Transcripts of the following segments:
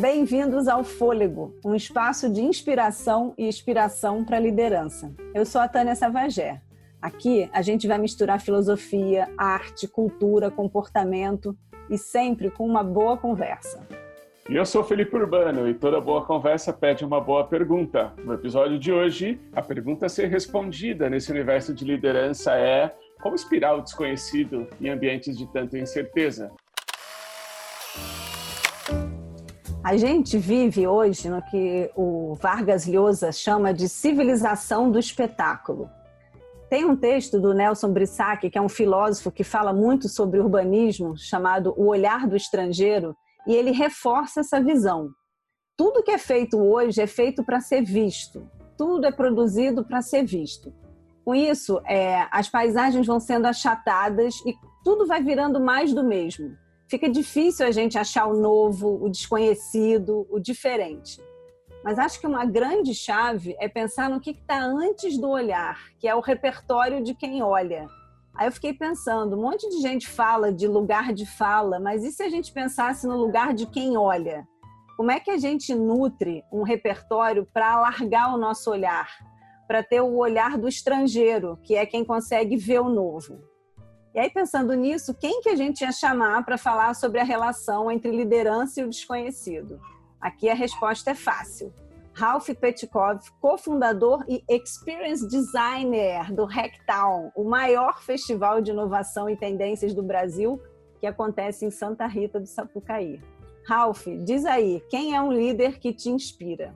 Bem-vindos ao Fôlego, um espaço de inspiração e inspiração para a liderança. Eu sou a Tânia Savagé. Aqui a gente vai misturar filosofia, arte, cultura, comportamento e sempre com uma boa conversa. E eu sou Felipe Urbano e toda boa conversa pede uma boa pergunta. No episódio de hoje, a pergunta a ser respondida nesse universo de liderança é como inspirar o desconhecido em ambientes de tanta incerteza? A gente vive hoje no que o Vargas Llosa chama de civilização do espetáculo. Tem um texto do Nelson Brissac, que é um filósofo que fala muito sobre urbanismo, chamado O Olhar do Estrangeiro, e ele reforça essa visão. Tudo que é feito hoje é feito para ser visto, tudo é produzido para ser visto. Com isso, é, as paisagens vão sendo achatadas e tudo vai virando mais do mesmo fica difícil a gente achar o novo, o desconhecido, o diferente. Mas acho que uma grande chave é pensar no que está antes do olhar, que é o repertório de quem olha. Aí eu fiquei pensando, um monte de gente fala de lugar de fala, mas e se a gente pensasse no lugar de quem olha? Como é que a gente nutre um repertório para alargar o nosso olhar, para ter o olhar do estrangeiro, que é quem consegue ver o novo? E aí, pensando nisso, quem que a gente ia chamar para falar sobre a relação entre liderança e o desconhecido? Aqui a resposta é fácil. Ralph Petkov, cofundador e experience designer do Hacktown, o maior festival de inovação e tendências do Brasil, que acontece em Santa Rita do Sapucaí. Ralph, diz aí, quem é um líder que te inspira?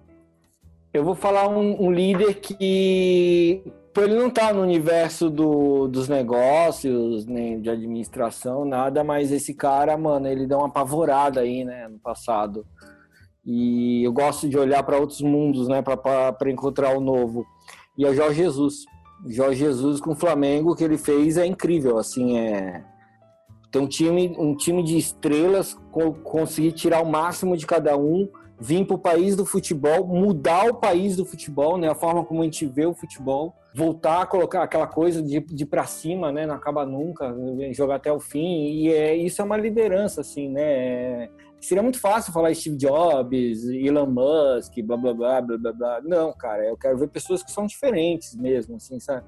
Eu vou falar um, um líder que ele não tá no universo do, dos negócios, nem de administração, nada, mas esse cara, mano, ele deu uma apavorada aí, né, no passado. E eu gosto de olhar para outros mundos, né, para encontrar o novo. E é o Jorge Jesus. Jorge Jesus com o Flamengo que ele fez é incrível, assim, é tem um time, um time de estrelas, conseguir tirar o máximo de cada um, vir para o país do futebol, mudar o país do futebol, né, a forma como a gente vê o futebol voltar a colocar aquela coisa de, de para cima, né? Não acaba nunca, jogar até o fim. E é, isso é uma liderança, assim, né? É, seria muito fácil falar Steve Jobs, Elon Musk, blá blá blá blá blá blá. Não, cara, eu quero ver pessoas que são diferentes mesmo, assim, sabe?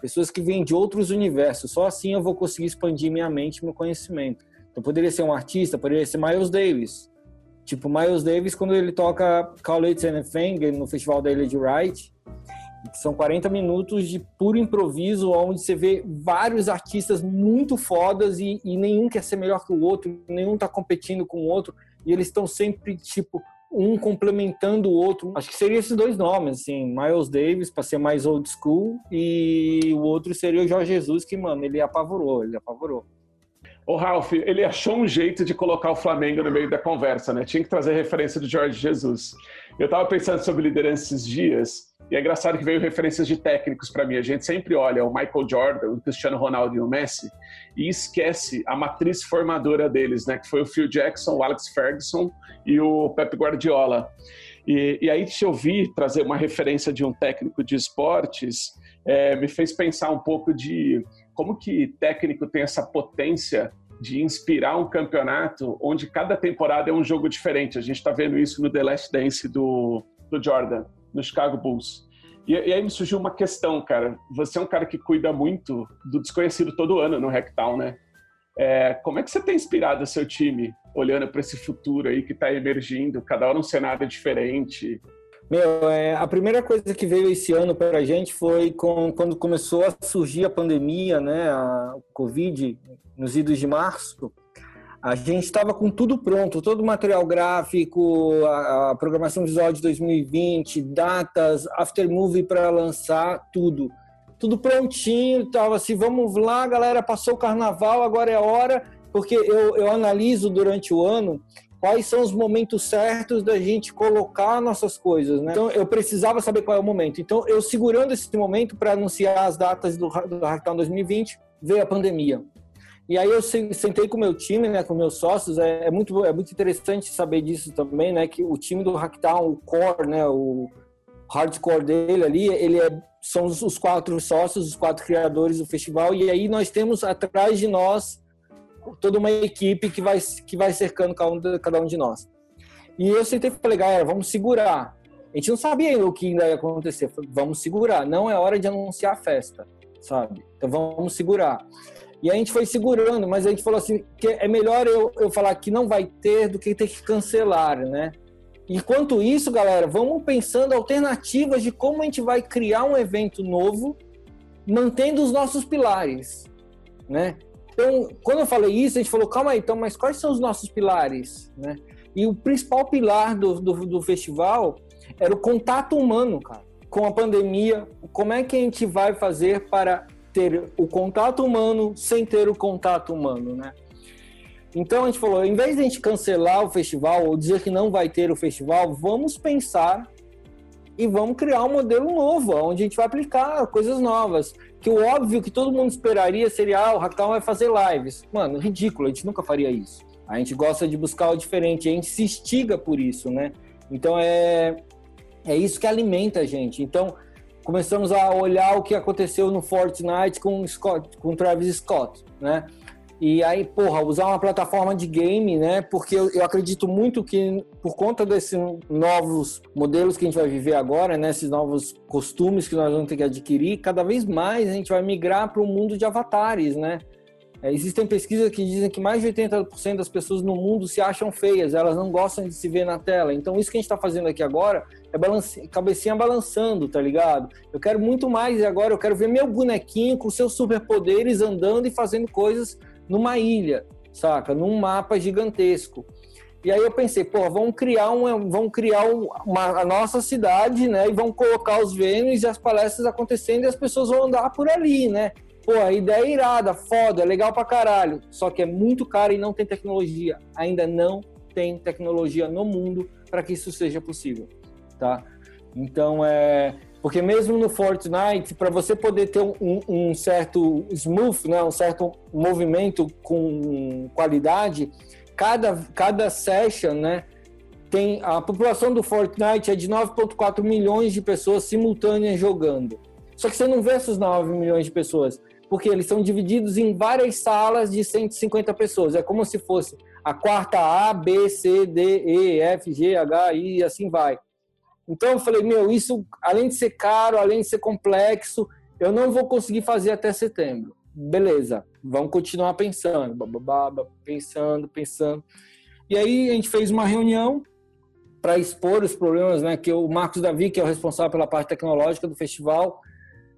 Pessoas que vêm de outros universos. Só assim eu vou conseguir expandir minha mente, meu conhecimento. Então poderia ser um artista, poderia ser Miles Davis. Tipo, Miles Davis, quando ele toca Call It Anything no festival da Ilha de Wright, são 40 minutos de puro improviso, onde você vê vários artistas muito fodas e, e nenhum quer ser melhor que o outro, nenhum está competindo com o outro, e eles estão sempre, tipo, um complementando o outro. Acho que seria esses dois nomes, assim, Miles Davis, para ser mais old school, e o outro seria o Jorge Jesus, que, mano, ele apavorou, ele apavorou. O Ralph, ele achou um jeito de colocar o Flamengo no meio da conversa, né? Tinha que trazer referência do Jorge Jesus. Eu estava pensando sobre liderança esses dias, e é engraçado que veio referências de técnicos para mim. A gente sempre olha o Michael Jordan, o Cristiano Ronaldo e o Messi e esquece a matriz formadora deles, né? Que foi o Phil Jackson, o Alex Ferguson e o Pep Guardiola. E, e aí, se eu vi trazer uma referência de um técnico de esportes, é, me fez pensar um pouco de como que técnico tem essa potência de inspirar um campeonato onde cada temporada é um jogo diferente. A gente está vendo isso no The Last Dance do, do Jordan no Chicago Bulls. E, e, aí me surgiu uma questão, cara. Você é um cara que cuida muito do desconhecido todo ano no Hacktown, né? É, como é que você tem inspirado o seu time olhando para esse futuro aí que está emergindo, cada hora um cenário diferente? Meu, é, a primeira coisa que veio esse ano para a gente foi com, quando começou a surgir a pandemia, né, a Covid, nos idos de março. A gente estava com tudo pronto, todo o material gráfico, a, a programação visual de 2020, datas, aftermovie para lançar, tudo. Tudo prontinho, estava assim, vamos lá, galera, passou o carnaval, agora é hora, porque eu, eu analiso durante o ano quais são os momentos certos da gente colocar nossas coisas, né? Então eu precisava saber qual é o momento. Então eu segurando esse momento para anunciar as datas do, do Hackathon 2020, veio a pandemia. E aí eu sentei com o meu time, né, com meus sócios, é, é, muito, é muito interessante saber disso também, né, que o time do Hacktown, o core, né, o, hardcore dele ali, ele é, são os quatro sócios, os quatro criadores do festival, e aí nós temos atrás de nós toda uma equipe que vai, que vai cercando cada um, cada um de nós. E eu sentei e falei, galera, vamos segurar. A gente não sabia ainda o que ainda ia acontecer. Falei, vamos segurar, não é hora de anunciar a festa, sabe? Então vamos segurar. E a gente foi segurando, mas a gente falou assim, que é melhor eu, eu falar que não vai ter do que ter que cancelar, né? Enquanto isso, galera, vamos pensando alternativas de como a gente vai criar um evento novo, mantendo os nossos pilares, né? Então, quando eu falei isso, a gente falou, calma aí, então, mas quais são os nossos pilares, né? E o principal pilar do, do, do festival era o contato humano, cara. Com a pandemia, como é que a gente vai fazer para ter o contato humano sem ter o contato humano, né? Então a gente falou, em vez de a gente cancelar o festival ou dizer que não vai ter o festival, vamos pensar e vamos criar um modelo novo, onde a gente vai aplicar coisas novas. Que o óbvio que todo mundo esperaria seria, ah, o Hackdown vai fazer lives. Mano, ridículo, a gente nunca faria isso. A gente gosta de buscar o diferente, a gente se instiga por isso, né? Então é, é isso que alimenta a gente. Então, começamos a olhar o que aconteceu no Fortnite com Scott, com Travis Scott, né? E aí, porra, usar uma plataforma de game, né? Porque eu, eu, acredito muito que, por conta desses novos modelos que a gente vai viver agora, né? Esses novos costumes que nós vamos ter que adquirir, cada vez mais a gente vai migrar para o mundo de avatares, né? É, existem pesquisas que dizem que mais de 80% das pessoas no mundo se acham feias, elas não gostam de se ver na tela. Então, isso que a gente está fazendo aqui agora é balance... cabecinha balançando, tá ligado? Eu quero muito mais e agora eu quero ver meu bonequinho com seus superpoderes andando e fazendo coisas numa ilha, saca? Num mapa gigantesco. E aí eu pensei, pô, vamos criar, um, vamos criar uma, a nossa cidade, né? E vamos colocar os Vênus e as palestras acontecendo e as pessoas vão andar por ali, né? Pô, a ideia é irada, foda, legal pra caralho. Só que é muito caro e não tem tecnologia. Ainda não tem tecnologia no mundo para que isso seja possível, tá? Então, é... Porque mesmo no Fortnite, para você poder ter um, um, certo smooth, né, um certo movimento com qualidade, cada, cada session, né, tem a população do Fortnite é de 9.4 milhões de pessoas simultâneas jogando. Só que você não vê essas 9 milhões de pessoas porque eles são divididos em várias salas de 150 pessoas. É como se fosse a quarta A, B, C, D, E, F, G, H, I e assim vai. Então eu falei, meu, isso além de ser caro, além de ser complexo, eu não vou conseguir fazer até setembro. Beleza, vamos continuar pensando, pensando, pensando. E aí a gente fez uma reunião para expor os problemas, né? Que o Marcos Davi, que é o responsável pela parte tecnológica do festival,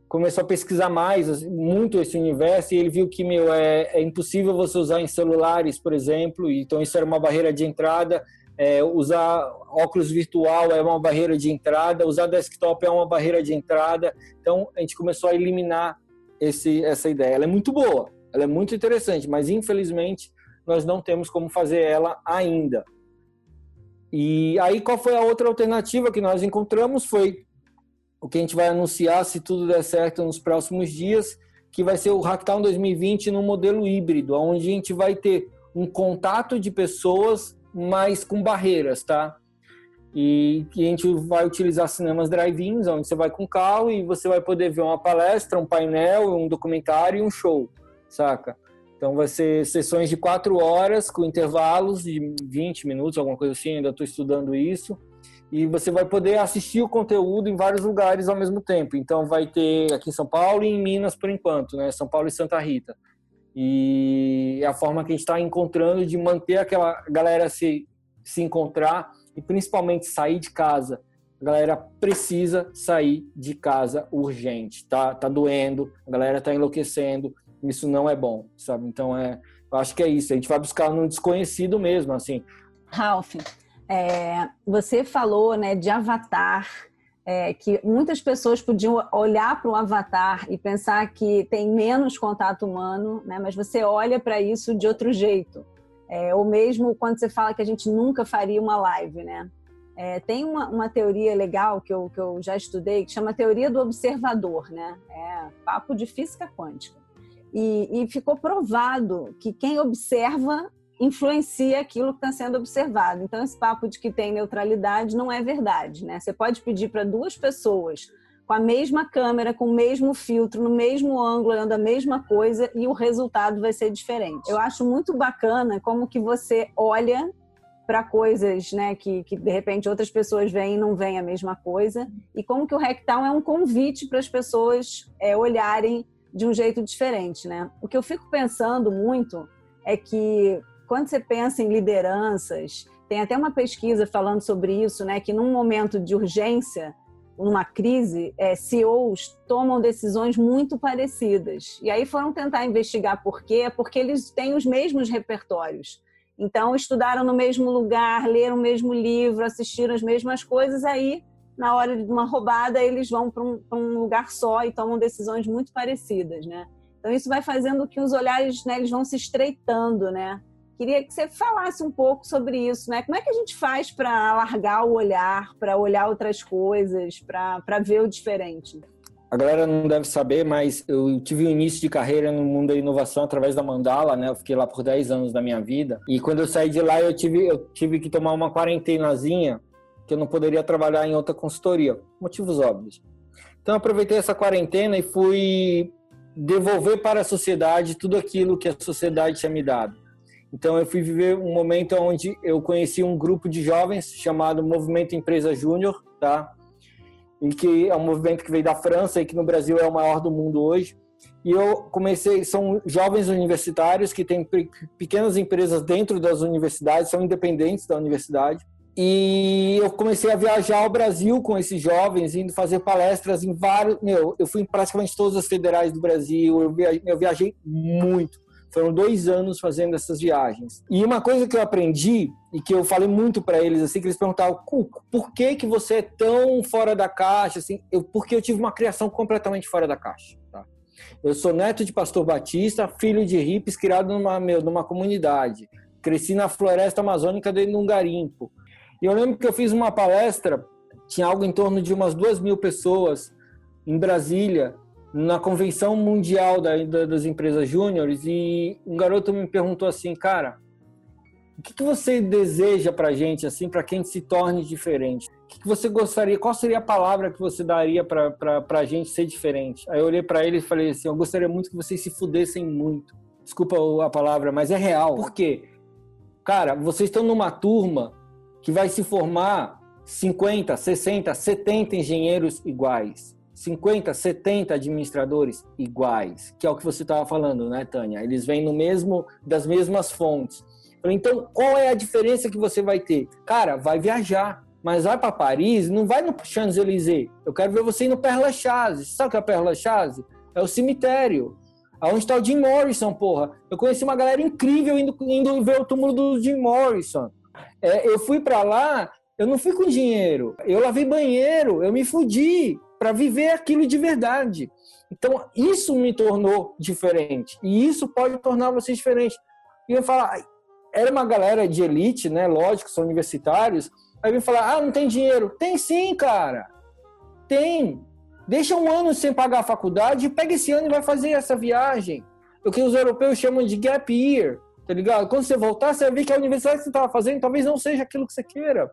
começou a pesquisar mais assim, muito esse universo e ele viu que meu é, é, impossível você usar em celulares, por exemplo. Então isso era uma barreira de entrada. É, usar óculos virtual é uma barreira de entrada. Usar desktop é uma barreira de entrada. Então a gente começou a eliminar esse, essa ideia. Ela é muito boa, ela é muito interessante, mas infelizmente nós não temos como fazer ela ainda. E aí qual foi a outra alternativa que nós encontramos foi o que a gente vai anunciar, se tudo der certo nos próximos dias, que vai ser o Hacktown 2020 no modelo híbrido, onde a gente vai ter um contato de pessoas, mas com barreiras, tá? E que a gente vai utilizar cinemas drive-ins, onde você vai com carro e você vai poder ver uma palestra, um painel, um documentário e um show, saca? Então vai ser sessões de quatro horas com intervalos de 20 minutos, alguma coisa assim, ainda estou estudando isso e você vai poder assistir o conteúdo em vários lugares ao mesmo tempo. Então vai ter aqui em São Paulo e em Minas por enquanto, né? São Paulo e Santa Rita. E é a forma que a gente está encontrando de manter aquela galera se, se encontrar e principalmente sair de casa. A galera precisa sair de casa urgente, tá? Tá doendo, a galera tá enlouquecendo, isso não é bom, sabe? Então é, eu acho que é isso. A gente vai buscar no desconhecido mesmo, assim. Ralph, é, você falou né, de avatar, é, que muitas pessoas podiam olhar para o avatar e pensar que tem menos contato humano, né, mas você olha para isso de outro jeito. É, ou mesmo quando você fala que a gente nunca faria uma live, né? É, tem uma, uma, teoria legal que eu, que eu já estudei que chama teoria do observador, né? É papo de física quântica. E, e ficou provado que quem observa influencia aquilo que está sendo observado. Então, esse papo de que tem neutralidade não é verdade, né? Você pode pedir para duas pessoas com a mesma câmera, com o mesmo filtro, no mesmo ângulo, olhando a mesma coisa e o resultado vai ser diferente. Eu acho muito bacana como que você olha para coisas né, que, que de repente outras pessoas veem e não veem a mesma coisa, e como que o Rectal é um convite para as pessoas é, olharem de um jeito diferente. Né? O que eu fico pensando muito é que quando você pensa em lideranças, tem até uma pesquisa falando sobre isso, né, que num momento de urgência, numa crise, é, CEOs tomam decisões muito parecidas. E aí foram tentar investigar por quê, porque eles têm os mesmos repertórios. Então, estudaram no mesmo lugar, leram o mesmo livro, assistiram as mesmas coisas, aí, na hora de uma roubada, eles vão para um, um, lugar só e tomam decisões muito parecidas, né? Então, isso vai fazendo que os olhares, né, eles vão se estreitando, né? Queria que você falasse um pouco sobre isso, né? Como é que a gente faz para alargar o olhar, para olhar outras coisas, para ver o diferente? A galera não deve saber, mas eu tive o início de carreira no mundo da inovação através da Mandala, né? Eu fiquei lá por 10 anos da minha vida. E quando eu saí de lá, eu tive, eu tive que tomar uma quarentenazinha, que eu não poderia trabalhar em outra consultoria. Motivos óbvios. Então, eu aproveitei essa quarentena e fui devolver para a sociedade tudo aquilo que a sociedade tinha me dado. Então eu fui viver um momento onde eu conheci um grupo de jovens chamado Movimento Empresa Júnior, tá? E que é um movimento que veio da França e que no Brasil é o maior do mundo hoje. E eu comecei, são jovens universitários que têm pequenas empresas dentro das universidades, são independentes da universidade. E eu comecei a viajar ao Brasil com esses jovens, indo fazer palestras em vários. Meu, eu fui em praticamente todas as federais do Brasil, eu viajei, eu viajei muito. Foram dois anos fazendo essas viagens. E uma coisa que eu aprendi e que eu falei muito para eles assim que eles perguntavam Cuco, por que que você é tão fora da caixa assim eu, porque eu tive uma criação completamente fora da caixa tá? eu sou neto de pastor batista filho de hippies criado numa meu, numa comunidade cresci na floresta amazônica dentro de um garimpo e eu lembro que eu fiz uma palestra tinha algo em torno de umas duas mil pessoas em Brasília na convenção mundial da, da, das empresas júniores e um garoto me perguntou assim, cara, o que, que você deseja para gente assim, para que a gente se torne diferente? O que, que você gostaria? Qual seria a palavra que você daria para a gente ser diferente? Aí eu olhei para ele e falei assim, eu gostaria muito que vocês se fudessem muito. Desculpa a palavra, mas é real. Por quê? Cara, vocês estão numa turma que vai se formar 50, 60, 70 engenheiros iguais 50, 70 administradores iguais, que é o que você estava falando, né, Tânia? Eles vêm no mesmo das mesmas fontes. Então, qual é a diferença que você vai ter? Cara, vai viajar, mas vai para Paris, não vai no Champs-Élysées. Eu quero ver você ir no Père Lachaise. Sabe o que é Père Lachaise? É o cemitério. Aonde está o Jim Morrison, porra? Eu conheci uma galera incrível indo, indo ver o túmulo do Jim Morrison. É, eu fui para lá, eu não fui com dinheiro. Eu lavei banheiro, eu me fudi para viver aquilo de verdade. Então, isso me tornou diferente. E isso pode tornar você diferente. E eu falar, era uma galera de elite, né? Lógico, são universitários. Aí vem falar, ah, não tem dinheiro. Tem sim, cara. Tem. Deixa um ano sem pagar a faculdade, pega esse ano e vai fazer essa viagem. O que os europeus chamam de gap year, tá ligado? Quando você voltar, você vai ver que a universidade que você estava fazendo talvez não seja aquilo que você queira.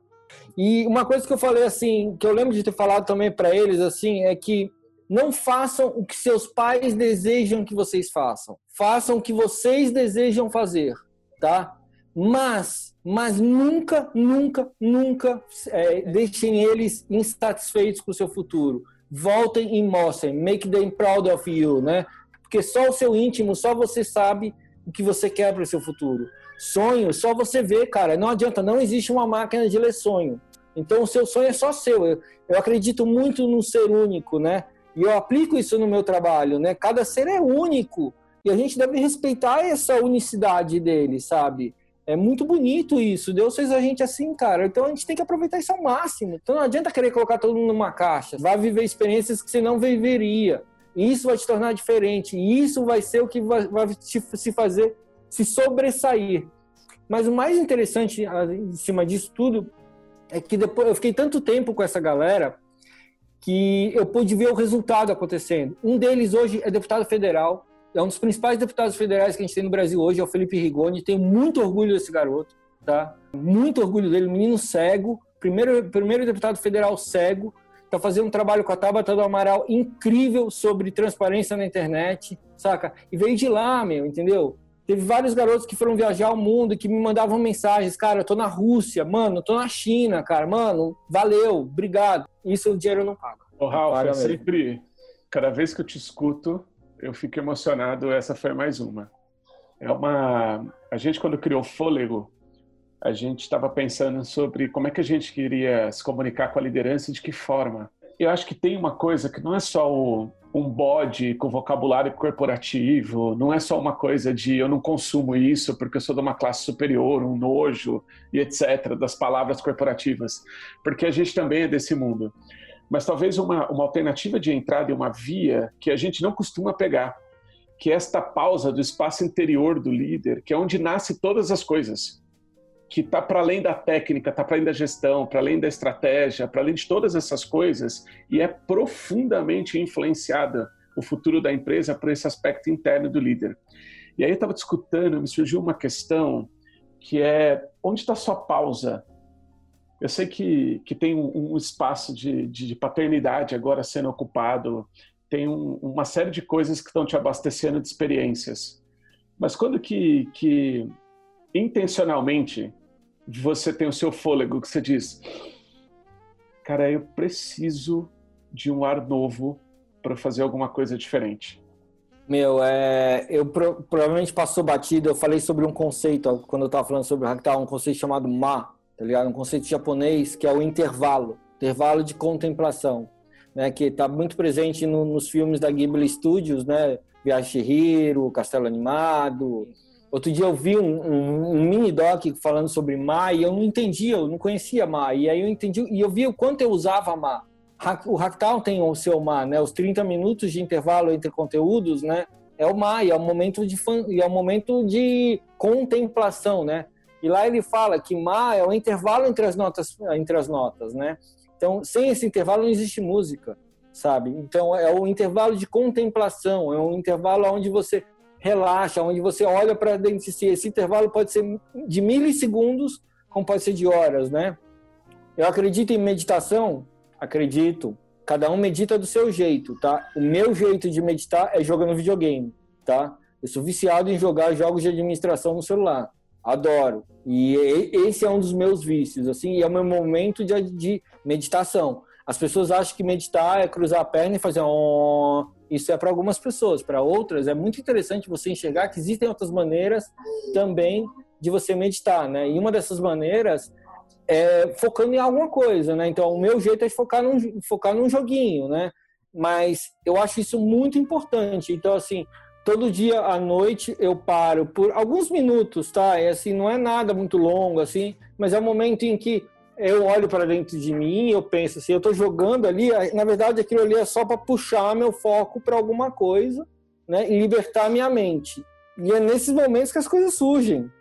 E uma coisa que eu falei assim, que eu lembro de ter falado também para eles assim, é que não façam o que seus pais desejam que vocês façam. Façam o que vocês desejam fazer, tá? Mas, mas nunca, nunca, nunca é, deixem eles insatisfeitos com o seu futuro. Voltem e mostrem. Make them proud of you, né? Porque só o seu íntimo, só você sabe o que você quer para o seu futuro. Sonho, só você vê, cara. Não adianta, não existe uma máquina de ler sonho. Então, o seu sonho é só seu. Eu, eu acredito muito no ser único, né? E eu aplico isso no meu trabalho, né? Cada ser é único. E a gente deve respeitar essa unicidade dele, sabe? É muito bonito isso. Deus fez a gente assim, cara. Então a gente tem que aproveitar isso ao máximo. Então não adianta querer colocar todo mundo numa caixa. Vai viver experiências que você não viveria. E isso vai te tornar diferente. E isso vai ser o que vai, vai te, se fazer se sobressair. Mas o mais interessante ah, em cima disso tudo é que depois eu fiquei tanto tempo com essa galera que eu pude ver o resultado acontecendo. Um deles hoje é deputado federal, é um dos principais deputados federais que a gente tem no Brasil hoje, é o Felipe Rigoni. Tenho muito orgulho desse garoto, tá? Muito orgulho dele, menino cego, primeiro, primeiro deputado federal cego, tá fazendo um trabalho com a Tabata do Amaral incrível sobre transparência na internet, saca? E veio de lá, meu, entendeu? Teve vários garotos que foram viajar ao mundo e que me mandavam mensagens, cara, eu tô na Rússia, mano, eu tô na China, cara, mano, valeu, obrigado. Isso o dinheiro não paga. Ô, Ralf, eu sempre, cada vez que eu te escuto, eu fico emocionado, essa foi mais uma. É uma, a gente quando criou Fôlego, a gente estava pensando sobre como é que a gente queria se comunicar com a liderança e de que forma. Eu acho que tem uma coisa que não é só o, um bode com vocabulário corporativo, não é só uma coisa de eu não consumo isso porque eu sou de uma classe superior, um nojo e etc., das palavras corporativas, porque a gente também é desse mundo. Mas talvez uma, uma alternativa de entrada e uma via que a gente não costuma pegar, que é esta pausa do espaço interior do líder, que é onde nasce todas as coisas que está para além da técnica, está para além da gestão, para além da estratégia, para além de todas essas coisas, e é profundamente influenciada o futuro da empresa por esse aspecto interno do líder. E aí eu estava discutindo, me surgiu uma questão que é onde está sua pausa? Eu sei que, que tem um, um espaço de, de, paternidade agora sendo ocupado, tem um, uma série de coisas que estão te abastecendo de experiências. Mas quando que, que intencionalmente você tem o seu fôlego que você diz, cara, eu preciso de um ar novo para fazer alguma coisa diferente. Meu, é, eu pro, provavelmente passou batido. Eu falei sobre um conceito quando eu estava falando sobre o Hakital, um conceito chamado Ma, tá ligado? Um conceito japonês que é o intervalo, intervalo de contemplação, né? Que está muito presente no, nos filmes da Ghibli Studios, né? Viagem Hiro, Castelo Animado, Outro dia eu vi um, um, um, mini doc falando sobre Ma e eu não entendia, eu não conhecia Ma. E aí eu entendi, e eu vi o quanto eu usava Ma. O Hacktown tem o seu Ma, né? Os 30 minutos de intervalo entre conteúdos, né? É o Ma, e é um momento de, e é um momento de contemplação, né? E lá ele fala que Ma é o intervalo entre as notas, entre as notas, né? Então, sem esse intervalo não existe música, sabe? Então, é o intervalo de contemplação, é um intervalo onde você relaxa, onde você olha para dentro de si. Esse intervalo pode ser de milissegundos, como pode ser de horas, né? Eu acredito em meditação? Acredito. Cada um medita do seu jeito, tá? O meu jeito de meditar é jogando videogame, tá? Eu sou viciado em jogar jogos de administração no celular. Adoro. E esse é um dos meus vícios, assim, é o meu momento de, de meditação. As pessoas acham que meditar é cruzar a perna e fazer um isso é para algumas pessoas, para outras é muito interessante você enxergar que existem outras maneiras também de você meditar, né? E uma dessas maneiras é focando em alguma coisa, né? Então, o meu jeito é focar num, focar num joguinho, né? Mas eu acho isso muito importante. Então, assim, todo dia à noite eu paro por alguns minutos, tá? É assim, não é nada muito longo, assim, mas é um momento em que eu olho para dentro de mim eu penso assim, eu estou jogando ali, na verdade aquilo ali é só para puxar meu foco para alguma coisa, né, e libertar minha mente. E é nesses momentos que as coisas surgem.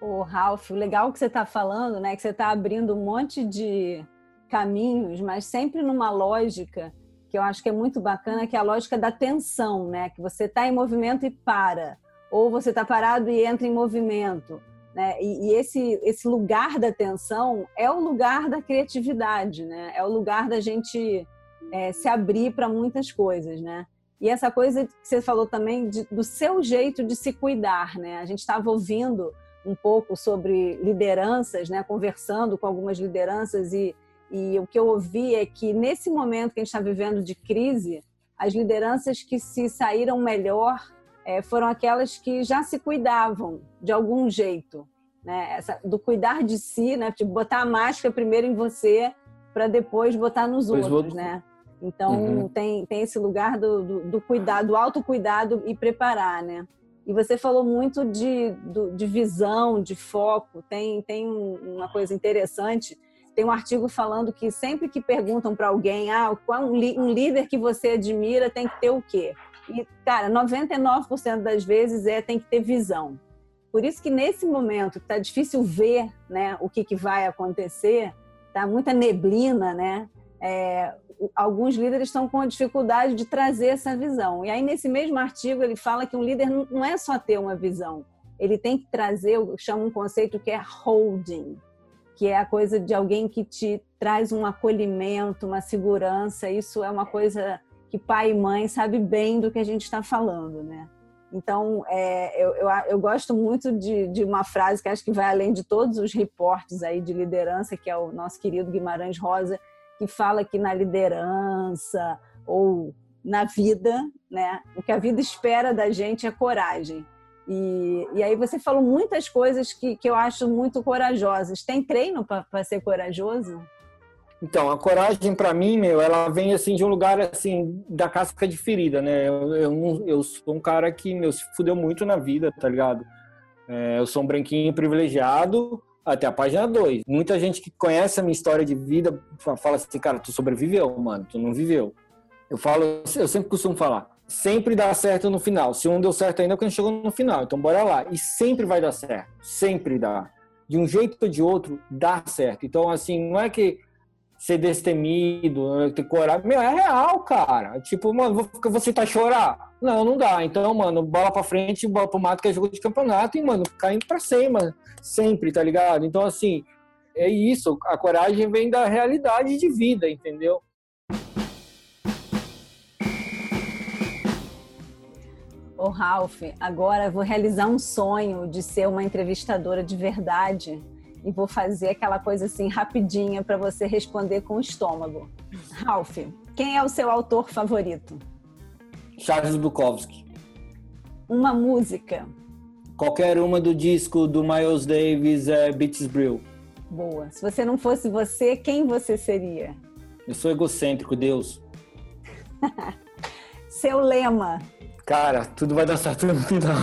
O Ralph, o legal que você está falando, né, que você está abrindo um monte de caminhos, mas sempre numa lógica que eu acho que é muito bacana, que é a lógica da tensão, né, que você está em movimento e para, ou você está parado e entra em movimento né? E, e, esse, esse lugar da atenção é o lugar da criatividade, né? é o lugar da gente é, se abrir para muitas coisas. Né? E essa coisa que você falou também de, do seu jeito de se cuidar. Né? A gente estava ouvindo um pouco sobre lideranças, né? conversando com algumas lideranças, e, e o que eu ouvi é que nesse momento que a gente está vivendo de crise, as lideranças que se saíram melhor é, foram aquelas que já se cuidavam de algum jeito, né? Essa, do cuidar de si, né? Tipo, botar a máscara primeiro em você para depois botar nos depois outros, vou... né? Então uhum. tem, tem esse lugar do, do, do, cuidado, do autocuidado e preparar, né? E você falou muito de, do, de visão, de foco. Tem, tem uma coisa interessante. Tem um artigo falando que sempre que perguntam para alguém, ah, qual um, um líder que você admira tem que ter o quê? E, cara, 99% das vezes é tem que ter visão. Por isso que nesse momento que tá difícil ver, né, o que, que vai acontecer, tá muita neblina, né? é, alguns líderes estão com dificuldade de trazer essa visão. E aí, nesse mesmo artigo, ele fala que um líder não é só ter uma visão, ele tem que trazer, eu chamo um conceito que é holding, que é a coisa de alguém que te traz um acolhimento, uma segurança. Isso é uma coisa que pai e mãe sabe bem do que a gente está falando, né? Então, é, eu, eu, eu, gosto muito de, de, uma frase que acho que vai além de todos os reportes aí de liderança, que é o nosso querido Guimarães Rosa, que fala que na liderança ou na vida, né, o que a vida espera da gente é coragem. E, e aí você falou muitas coisas que, que eu acho muito corajosas. Tem treino para ser corajoso? Então, a coragem para mim, meu, ela vem assim de um lugar assim da casca de ferida, né? Eu, eu, eu sou um cara que meu se fudeu muito na vida, tá ligado? É, eu sou um branquinho privilegiado até a página 2. Muita gente que conhece a minha história de vida fala assim, cara, tu sobreviveu, mano, tu não viveu. Eu falo, eu sempre costumo falar, sempre dá certo no final. Se um deu certo ainda, é quando chegou no final. Então bora lá. E sempre vai dar certo. Sempre dá. De um jeito ou de outro, dá certo. Então, assim, não é que ser destemido, ter coragem. Meu, é real, cara. Tipo, mano, vou, você tá chorar? Não, não dá. Então, mano, bola pra frente, bola pro mato, que é jogo de campeonato, e, mano, caindo pra cima. Sempre, tá ligado? Então, assim, é isso. A coragem vem da realidade de vida, entendeu? Ô, Ralph, agora vou realizar um sonho de ser uma entrevistadora de verdade e vou fazer aquela coisa assim rapidinha para você responder com o estômago. Ralph, quem é o seu autor favorito? Charles Bukowski. Uma música. Qualquer uma do disco do Miles Davis é Beats Brill. Boa. Se você não fosse você, quem você seria? Eu sou egocêntrico, Deus. Seu lema. Cara, tudo vai dar certo no final.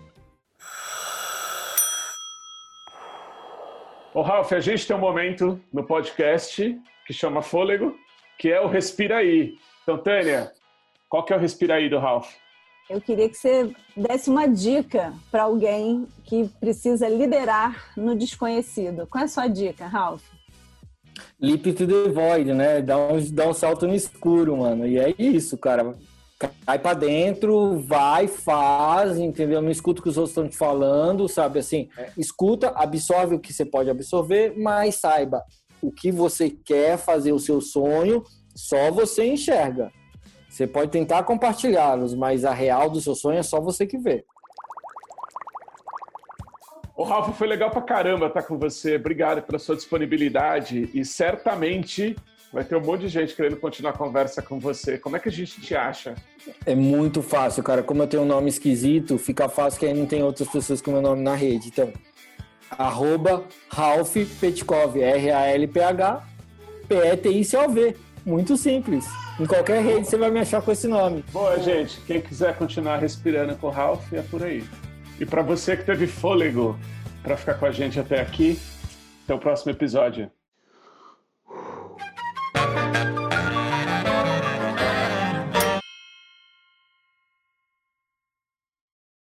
Ô, Ralf, a gente tem um momento no podcast que chama Fôlego, que é o Respira Aí. Então, Tânia, qual que é o Respira Aí do Ralf? Eu queria que você desse uma dica para alguém que precisa liderar no desconhecido. Qual é a sua dica, Ralf? Leap to the void, né? Dá um, dá um salto no escuro, mano. E é isso, cara cai para dentro, vai, faz, entendeu? Não escuta o que os outros estão te falando, sabe? Assim, é. escuta, absorve o que você pode absorver, mas saiba o que você quer fazer o seu sonho, só você enxerga. Você pode tentar compartilhá-los, mas a real do seu sonho é só você que vê. O Rafa, foi legal pra caramba estar com você. Obrigado pela sua disponibilidade e certamente Vai ter um monte de gente querendo continuar a conversa com você. Como é que a gente te acha? É muito fácil, cara. Como eu tenho um nome esquisito, fica fácil que aí não tem outras pessoas com meu nome na rede. Então, arroba Ralph Petkov, R-A-L-P-H, P-E-T-I-C-O-V. Muito simples. Em qualquer rede você vai me achar com esse nome. Boa, gente. Quem quiser continuar respirando com o Ralph, é por aí. E para você que teve fôlego para ficar com a gente até aqui, até o próximo episódio.